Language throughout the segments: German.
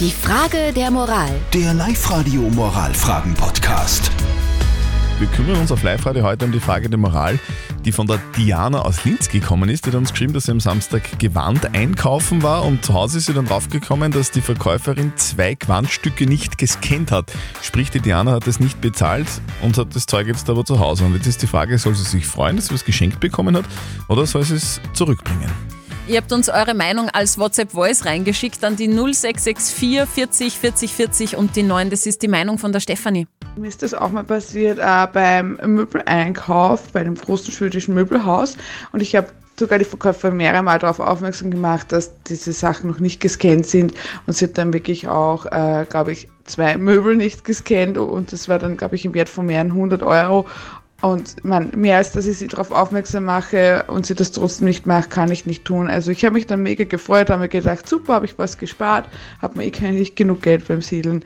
Die Frage der Moral. Der Live-Radio Moralfragen-Podcast. Wir kümmern uns auf Live-Radio heute um die Frage der Moral, die von der Diana aus Linz gekommen ist. Die hat uns geschrieben, dass sie am Samstag Gewand einkaufen war und zu Hause ist sie dann draufgekommen, dass die Verkäuferin zwei Gewandstücke nicht gescannt hat. Sprich, die Diana hat es nicht bezahlt und hat das Zeug jetzt aber zu Hause. Und jetzt ist die Frage, soll sie sich freuen, dass sie was geschenkt bekommen hat oder soll sie es zurückbringen? Ihr habt uns eure Meinung als WhatsApp-Voice reingeschickt an die 0664 40 40 40 und die 9. Das ist die Meinung von der Stefanie. Mir ist das auch mal passiert äh, beim Möbeleinkauf bei dem großen schwedischen Möbelhaus und ich habe sogar die Verkäuferin mehrere Mal darauf aufmerksam gemacht, dass diese Sachen noch nicht gescannt sind und sie hat dann wirklich auch, äh, glaube ich, zwei Möbel nicht gescannt und das war dann, glaube ich, im Wert von mehreren hundert Euro und man, mehr als dass ich sie darauf aufmerksam mache und sie das trotzdem nicht macht, kann ich nicht tun. Also ich habe mich dann mega gefreut, habe mir gedacht, super, habe ich was gespart, habe mir eh nicht genug Geld beim Siedeln.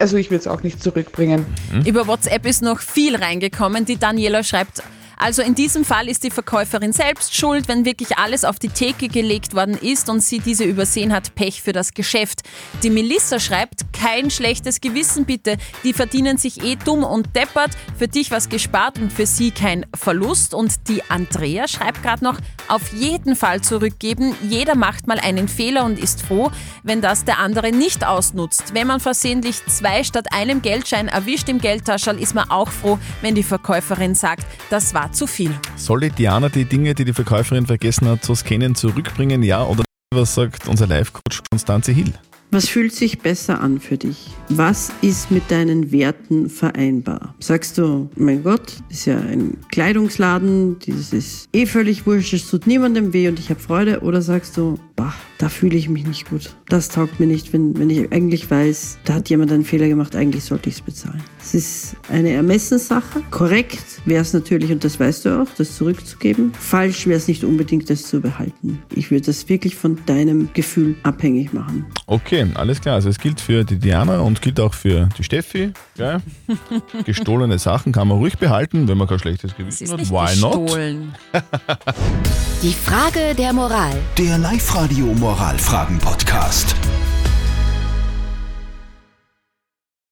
Also ich will es auch nicht zurückbringen. Über WhatsApp ist noch viel reingekommen. Die Daniela schreibt, also in diesem Fall ist die Verkäuferin selbst schuld, wenn wirklich alles auf die Theke gelegt worden ist und sie diese übersehen hat, Pech für das Geschäft. Die Melissa schreibt, kein schlechtes Gewissen bitte, die verdienen sich eh dumm und deppert, für dich was gespart und für sie kein Verlust. Und die Andrea schreibt gerade noch, auf jeden Fall zurückgeben, jeder macht mal einen Fehler und ist froh, wenn das der andere nicht ausnutzt. Wenn man versehentlich zwei statt einem Geldschein erwischt im Geldtaschel, ist man auch froh, wenn die Verkäuferin sagt, das war zu viel. Soll die Diana die Dinge, die die Verkäuferin vergessen hat, zu scannen, zurückbringen? Ja oder was sagt unser Live-Coach Konstanze Hill? Was fühlt sich besser an für dich? Was ist mit deinen Werten vereinbar? Sagst du, mein Gott, ist ja ein Kleidungsladen, das ist eh völlig wurscht, es tut niemandem weh und ich habe Freude? Oder sagst du, bah, da fühle ich mich nicht gut. Das taugt mir nicht, wenn, wenn ich eigentlich weiß, da hat jemand einen Fehler gemacht, eigentlich sollte ich es bezahlen. Es ist eine Ermessenssache. Korrekt wäre es natürlich, und das weißt du auch, das zurückzugeben. Falsch wäre es nicht unbedingt, das zu behalten. Ich würde das wirklich von deinem Gefühl abhängig machen. Okay, alles klar. Also es gilt für die Diana und gilt auch für die Steffi. Gell? Gestohlene Sachen kann man ruhig behalten, wenn man kein schlechtes Es Gewissen ist hat. nicht Why not? gestohlen. Die Frage der Moral. Der Live-Radio Moralfragen-Podcast.